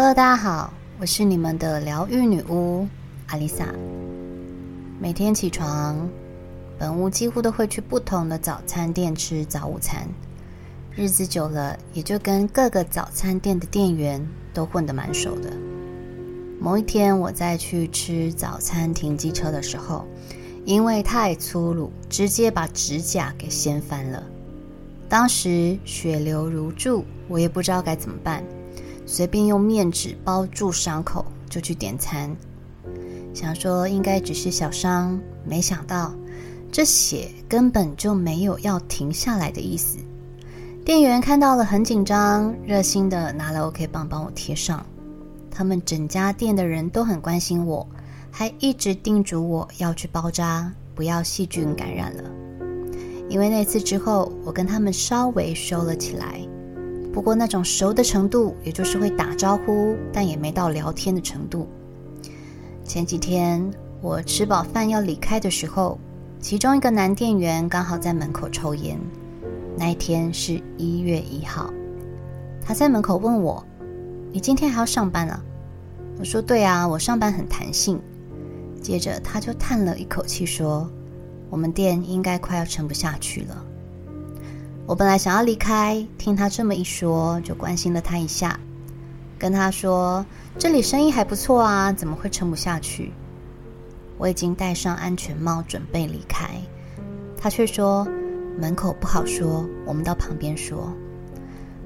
Hello，大家好，我是你们的疗愈女巫阿丽萨。每天起床，本屋几乎都会去不同的早餐店吃早午餐。日子久了，也就跟各个早餐店的店员都混得蛮熟的。某一天，我在去吃早餐停机车的时候，因为太粗鲁，直接把指甲给掀翻了。当时血流如注，我也不知道该怎么办。随便用面纸包住伤口就去点餐，想说应该只是小伤，没想到这血根本就没有要停下来的意思。店员看到了很紧张，热心的拿了 OK 棒帮我贴上。他们整家店的人都很关心我，还一直叮嘱我要去包扎，不要细菌感染了。因为那次之后，我跟他们稍微收了起来。不过那种熟的程度，也就是会打招呼，但也没到聊天的程度。前几天我吃饱饭要离开的时候，其中一个男店员刚好在门口抽烟。那一天是一月一号，他在门口问我：“你今天还要上班啊？”我说：“对啊，我上班很弹性。”接着他就叹了一口气说：“我们店应该快要撑不下去了。”我本来想要离开，听他这么一说，就关心了他一下，跟他说：“这里生意还不错啊，怎么会撑不下去？”我已经戴上安全帽准备离开，他却说：“门口不好说，我们到旁边说。”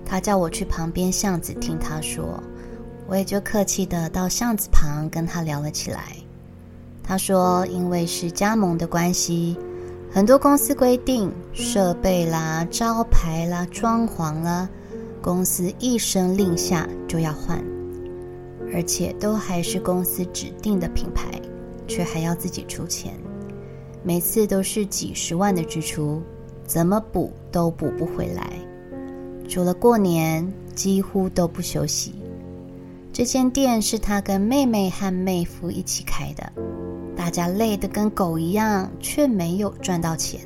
他叫我去旁边巷子听他说，我也就客气的到巷子旁跟他聊了起来。他说：“因为是加盟的关系。”很多公司规定设备啦、招牌啦、装潢啦，公司一声令下就要换，而且都还是公司指定的品牌，却还要自己出钱，每次都是几十万的支出，怎么补都补不回来。除了过年，几乎都不休息。这间店是他跟妹妹和妹夫一起开的。大家累得跟狗一样，却没有赚到钱。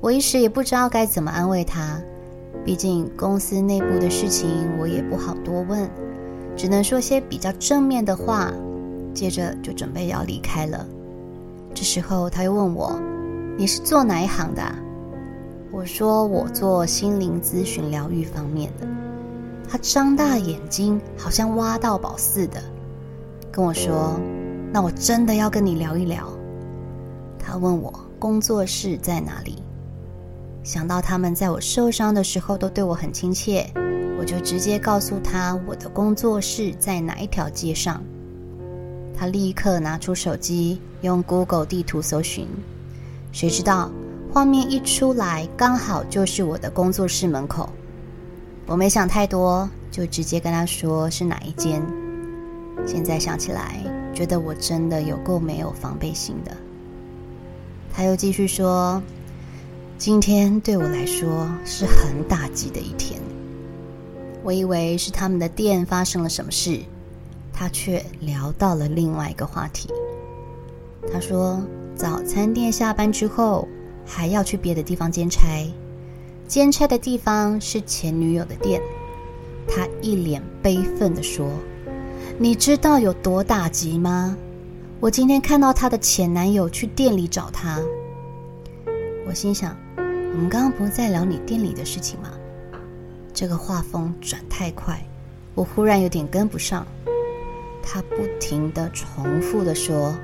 我一时也不知道该怎么安慰他，毕竟公司内部的事情我也不好多问，只能说些比较正面的话。接着就准备要离开了。这时候他又问我：“你是做哪一行的？”我说：“我做心灵咨询疗愈方面的。”他张大眼睛，好像挖到宝似的，跟我说。那我真的要跟你聊一聊。他问我工作室在哪里，想到他们在我受伤的时候都对我很亲切，我就直接告诉他我的工作室在哪一条街上。他立刻拿出手机，用 Google 地图搜寻，谁知道画面一出来，刚好就是我的工作室门口。我没想太多，就直接跟他说是哪一间。现在想起来。觉得我真的有够没有防备心的。他又继续说：“今天对我来说是很打击的一天。我以为是他们的店发生了什么事，他却聊到了另外一个话题。他说，早餐店下班之后还要去别的地方兼差，兼差的地方是前女友的店。他一脸悲愤地说。”你知道有多打击吗？我今天看到她的前男友去店里找她。我心想，我们刚刚不是在聊你店里的事情吗？这个画风转太快，我忽然有点跟不上。他不停地重复地说：“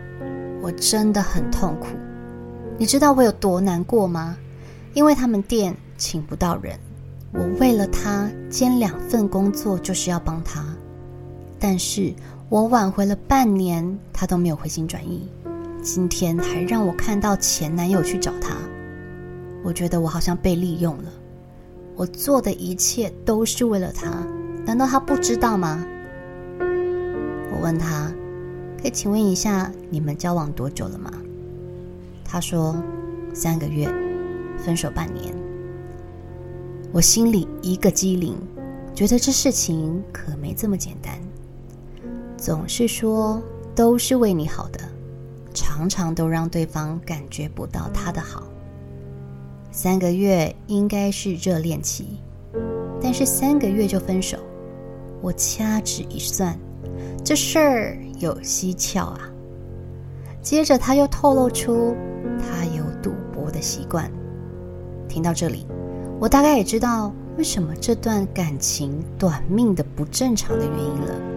我真的很痛苦。你知道我有多难过吗？因为他们店请不到人，我为了他兼两份工作，就是要帮他。”但是我挽回了半年，他都没有回心转意。今天还让我看到前男友去找他，我觉得我好像被利用了。我做的一切都是为了他，难道他不知道吗？我问他，可以请问一下，你们交往多久了吗？他说三个月，分手半年。我心里一个机灵，觉得这事情可没这么简单。总是说都是为你好的，常常都让对方感觉不到他的好。三个月应该是热恋期，但是三个月就分手，我掐指一算，这事儿有蹊跷啊。接着他又透露出他有赌博的习惯。听到这里，我大概也知道为什么这段感情短命的不正常的原因了。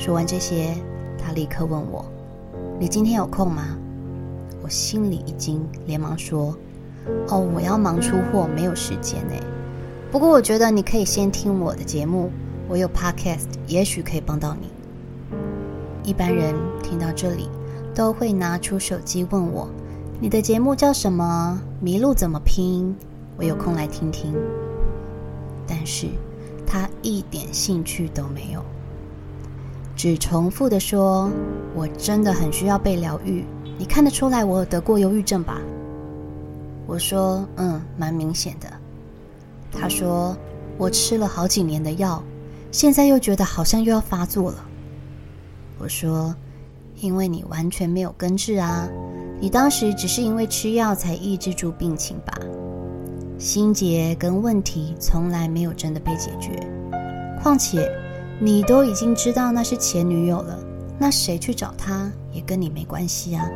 说完这些，他立刻问我：“你今天有空吗？”我心里一惊，连忙说：“哦，我要忙出货，没有时间呢。不过我觉得你可以先听我的节目，我有 podcast，也许可以帮到你。”一般人听到这里都会拿出手机问我：“你的节目叫什么？麋鹿怎么拼？我有空来听听。”但是他一点兴趣都没有，只重复地说：“我真的很需要被疗愈。”你看得出来我得过忧郁症吧？我说，嗯，蛮明显的。他说，我吃了好几年的药，现在又觉得好像又要发作了。我说，因为你完全没有根治啊，你当时只是因为吃药才抑制住病情吧？心结跟问题从来没有真的被解决。况且，你都已经知道那是前女友了，那谁去找她也跟你没关系啊。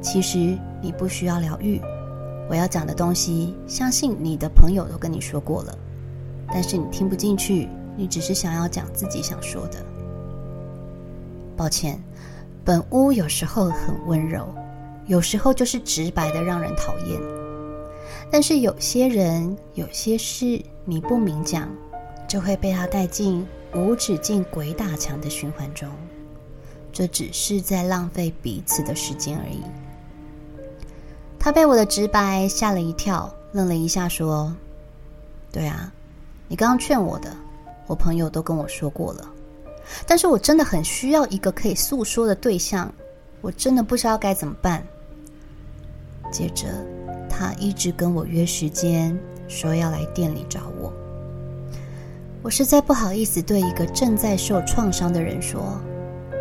其实你不需要疗愈，我要讲的东西，相信你的朋友都跟你说过了，但是你听不进去，你只是想要讲自己想说的。抱歉，本屋有时候很温柔，有时候就是直白的让人讨厌。但是有些人、有些事，你不明讲，就会被他带进无止境鬼打墙的循环中，这只是在浪费彼此的时间而已。他被我的直白吓了一跳，愣了一下，说：“对啊，你刚刚劝我的，我朋友都跟我说过了。但是我真的很需要一个可以诉说的对象，我真的不知道该怎么办。”接着，他一直跟我约时间，说要来店里找我。我实在不好意思对一个正在受创伤的人说：“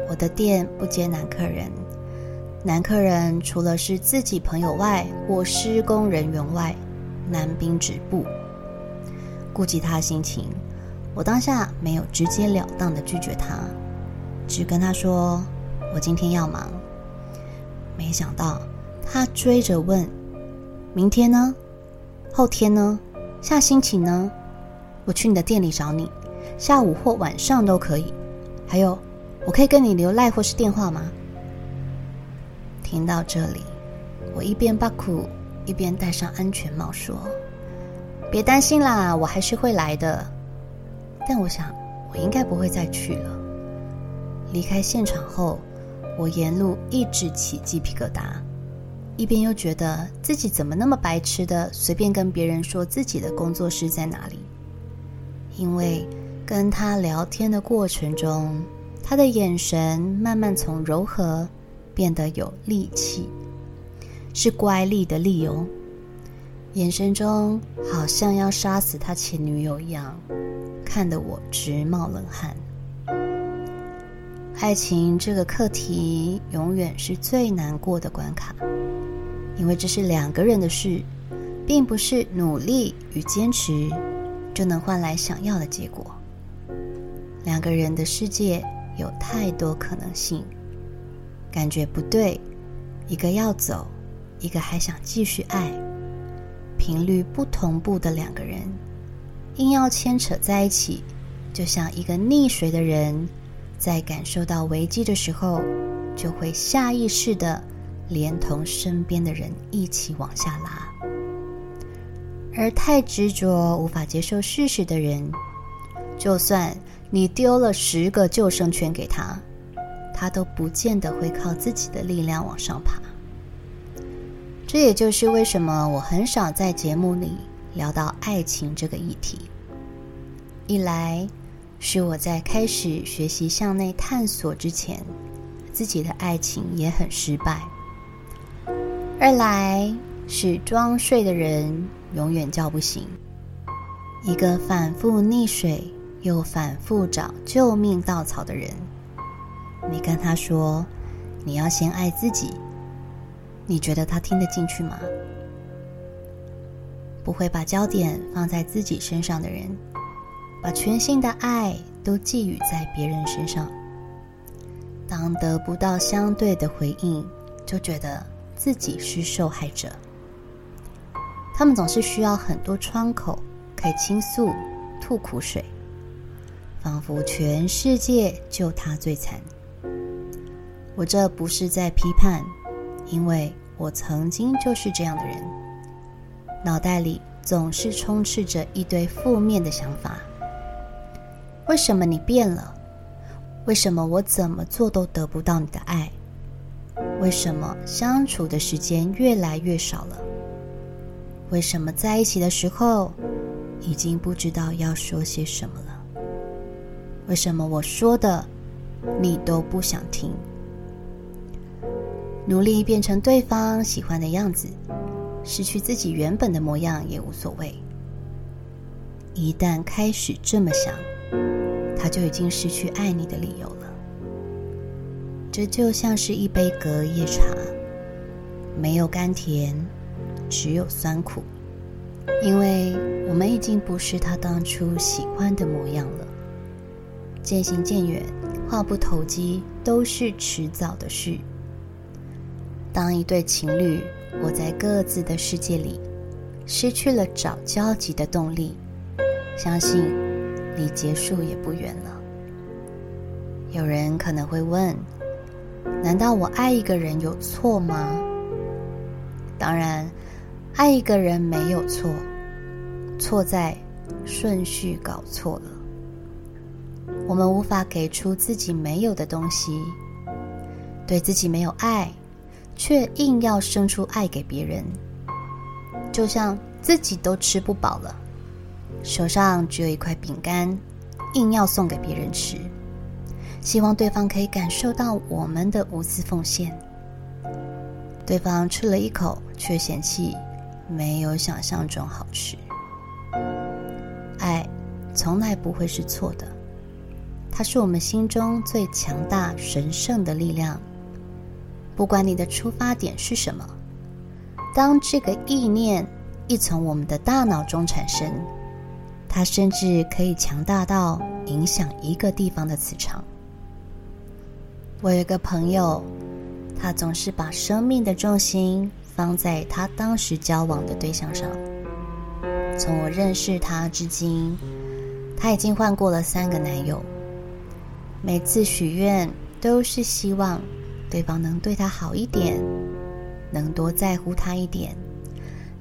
我的店不接男客人。”男客人除了是自己朋友外，或施工人员外，男宾止步。顾及他心情，我当下没有直截了当的拒绝他，只跟他说：“我今天要忙。”没想到他追着问：“明天呢？后天呢？下星期呢？我去你的店里找你，下午或晚上都可以。还有，我可以跟你留赖或是电话吗？”听到这里，我一边把苦，一边戴上安全帽，说：“别担心啦，我还是会来的。但我想，我应该不会再去了。”离开现场后，我沿路一直起鸡皮疙瘩，一边又觉得自己怎么那么白痴的，随便跟别人说自己的工作室在哪里。因为跟他聊天的过程中，他的眼神慢慢从柔和。变得有力气，是乖戾的戾哦，眼神中好像要杀死他前女友一样，看得我直冒冷汗。爱情这个课题永远是最难过的关卡，因为这是两个人的事，并不是努力与坚持就能换来想要的结果。两个人的世界有太多可能性。感觉不对，一个要走，一个还想继续爱，频率不同步的两个人，硬要牵扯在一起，就像一个溺水的人，在感受到危机的时候，就会下意识的连同身边的人一起往下拉。而太执着、无法接受事实的人，就算你丢了十个救生圈给他。他都不见得会靠自己的力量往上爬。这也就是为什么我很少在节目里聊到爱情这个议题。一来是我在开始学习向内探索之前，自己的爱情也很失败；二来是装睡的人永远叫不醒。一个反复溺水又反复找救命稻草的人。你跟他说，你要先爱自己，你觉得他听得进去吗？不会把焦点放在自己身上的人，把全心的爱都寄予在别人身上。当得不到相对的回应，就觉得自己是受害者。他们总是需要很多窗口可以倾诉、吐苦水，仿佛全世界就他最惨。我这不是在批判，因为我曾经就是这样的人，脑袋里总是充斥着一堆负面的想法。为什么你变了？为什么我怎么做都得不到你的爱？为什么相处的时间越来越少了？为什么在一起的时候已经不知道要说些什么了？为什么我说的你都不想听？努力变成对方喜欢的样子，失去自己原本的模样也无所谓。一旦开始这么想，他就已经失去爱你的理由了。这就像是一杯隔夜茶，没有甘甜，只有酸苦。因为我们已经不是他当初喜欢的模样了。渐行渐远，话不投机，都是迟早的事。当一对情侣活在各自的世界里，失去了找交集的动力，相信。离结束也不远了。有人可能会问：难道我爱一个人有错吗？当然，爱一个人没有错，错在顺序搞错了。我们无法给出自己没有的东西，对自己没有爱，却硬要生出爱给别人，就像自己都吃不饱了。手上只有一块饼干，硬要送给别人吃，希望对方可以感受到我们的无私奉献。对方吃了一口，却嫌弃没有想象中好吃。爱从来不会是错的，它是我们心中最强大、神圣的力量。不管你的出发点是什么，当这个意念一从我们的大脑中产生。它甚至可以强大到影响一个地方的磁场。我有一个朋友，他总是把生命的重心放在他当时交往的对象上。从我认识他至今，他已经换过了三个男友。每次许愿都是希望对方能对他好一点，能多在乎他一点，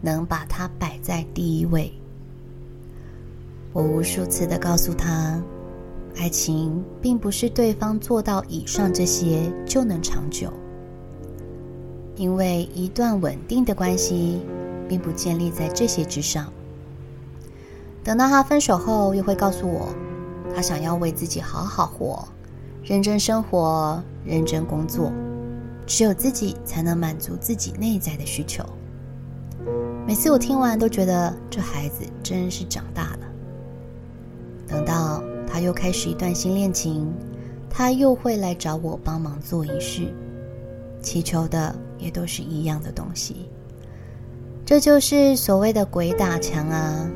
能把他摆在第一位。我无数次的告诉他，爱情并不是对方做到以上这些就能长久，因为一段稳定的关系并不建立在这些之上。等到他分手后，又会告诉我，他想要为自己好好活，认真生活，认真工作，只有自己才能满足自己内在的需求。每次我听完都觉得这孩子真是长大了。等到他又开始一段新恋情，他又会来找我帮忙做仪式，祈求的也都是一样的东西。这就是所谓的鬼打墙啊！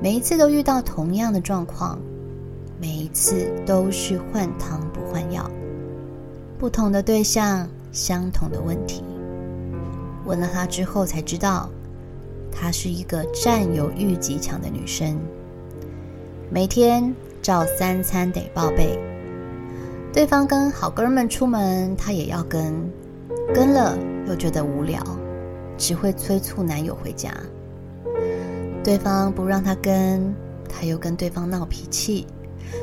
每一次都遇到同样的状况，每一次都是换汤不换药，不同的对象，相同的问题。问了他之后才知道，她是一个占有欲极强的女生。每天照三餐得报备，对方跟好哥们出门，她也要跟，跟了又觉得无聊，只会催促男友回家。对方不让她跟，她又跟对方闹脾气，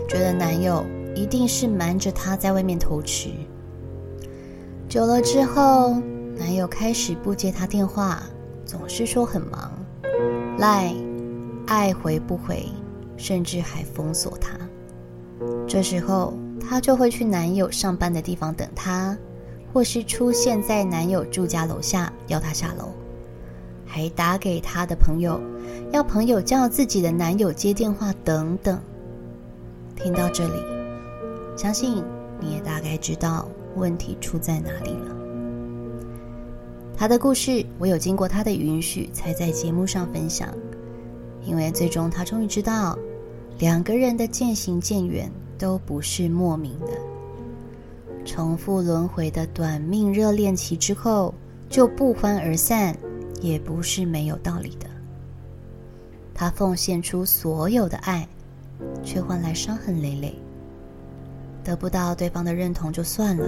觉得男友一定是瞒着她在外面偷吃。久了之后，男友开始不接她电话，总是说很忙，赖爱回不回。甚至还封锁她。这时候，她就会去男友上班的地方等他，或是出现在男友住家楼下要他下楼，还打给他的朋友，要朋友叫自己的男友接电话等等。听到这里，相信你也大概知道问题出在哪里了。他的故事，我有经过他的允许才在节目上分享，因为最终他终于知道。两个人的渐行渐远都不是莫名的。重复轮回的短命热恋期之后就不欢而散，也不是没有道理的。他奉献出所有的爱，却换来伤痕累累。得不到对方的认同就算了，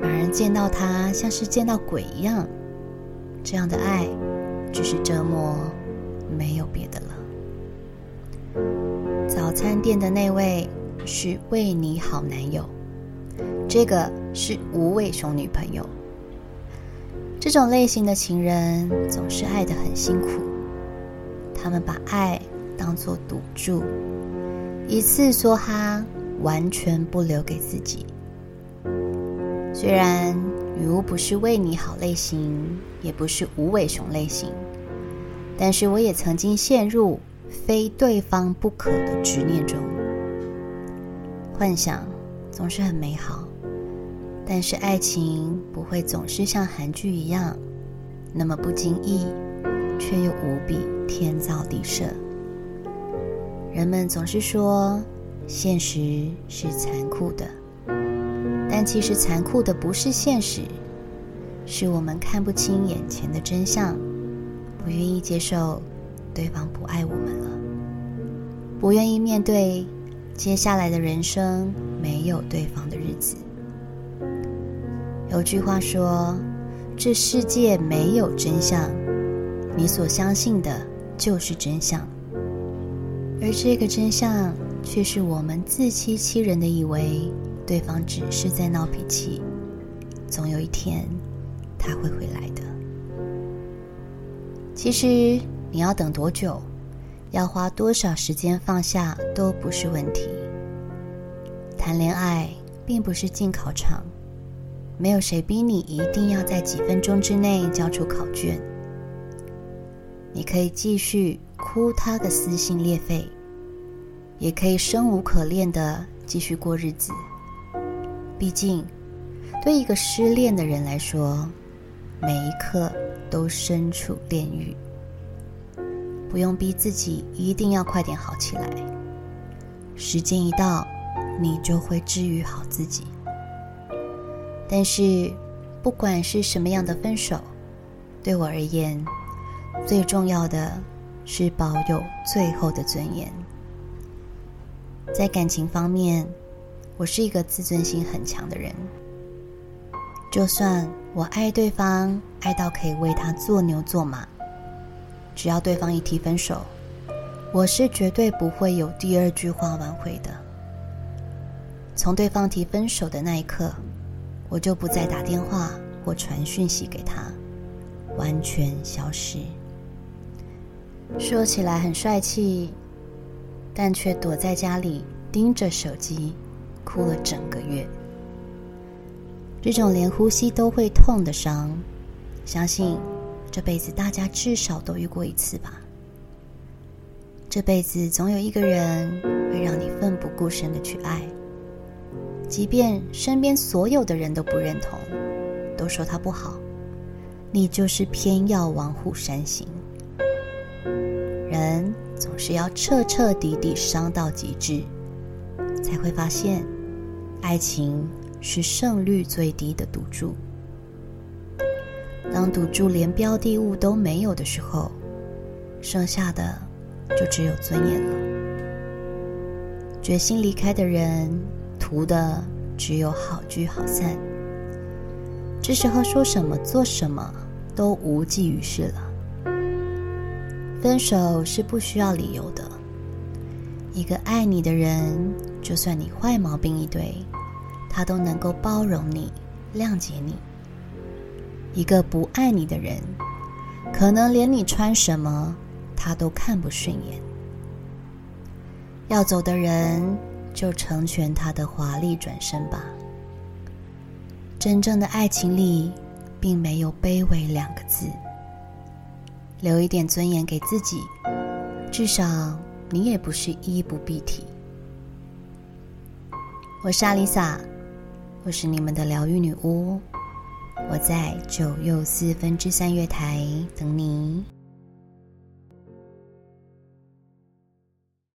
反而见到他像是见到鬼一样。这样的爱，只是折磨，没有别的了。早餐店的那位是为你好男友，这个是无尾熊女朋友。这种类型的情人总是爱得很辛苦，他们把爱当作赌注，一次梭哈，完全不留给自己。虽然女巫不是为你好类型，也不是无尾熊类型，但是我也曾经陷入非对方不可的执念中。幻想总是很美好，但是爱情不会总是像韩剧一样那么不经意，却又无比天造地设。人们总是说现实是残酷的，但其实残酷的不是现实。是我们看不清眼前的真相，不愿意接受对方不爱我们了，不愿意面对接下来的人生没有对方的日子。有句话说：“这世界没有真相，你所相信的就是真相。”而这个真相却是我们自欺欺人的以为对方只是在闹脾气，总有一天。他会回来的。其实你要等多久，要花多少时间放下都不是问题。谈恋爱并不是进考场，没有谁逼你一定要在几分钟之内交出考卷。你可以继续哭他个撕心裂肺，也可以生无可恋的继续过日子。毕竟，对一个失恋的人来说，每一刻都身处炼狱，不用逼自己一定要快点好起来。时间一到，你就会治愈好自己。但是，不管是什么样的分手，对我而言，最重要的是保有最后的尊严。在感情方面，我是一个自尊心很强的人。就算我爱对方，爱到可以为他做牛做马，只要对方一提分手，我是绝对不会有第二句话挽回的。从对方提分手的那一刻，我就不再打电话或传讯息给他，完全消失。说起来很帅气，但却躲在家里盯着手机，哭了整个月。这种连呼吸都会痛的伤，相信这辈子大家至少都遇过一次吧。这辈子总有一个人会让你奋不顾身的去爱，即便身边所有的人都不认同，都说他不好，你就是偏要往虎山行。人总是要彻彻底底伤到极致，才会发现爱情。是胜率最低的赌注。当赌注连标的物都没有的时候，剩下的就只有尊严了。决心离开的人，图的只有好聚好散。这时候说什么做什么都无济于事了。分手是不需要理由的。一个爱你的人，就算你坏毛病一堆。他都能够包容你、谅解你。一个不爱你的人，可能连你穿什么，他都看不顺眼。要走的人，就成全他的华丽转身吧。真正的爱情里，并没有卑微两个字。留一点尊严给自己，至少你也不是衣不蔽体。我是阿丽萨。我是你们的疗愈女巫，我在九又四分之三月台等你。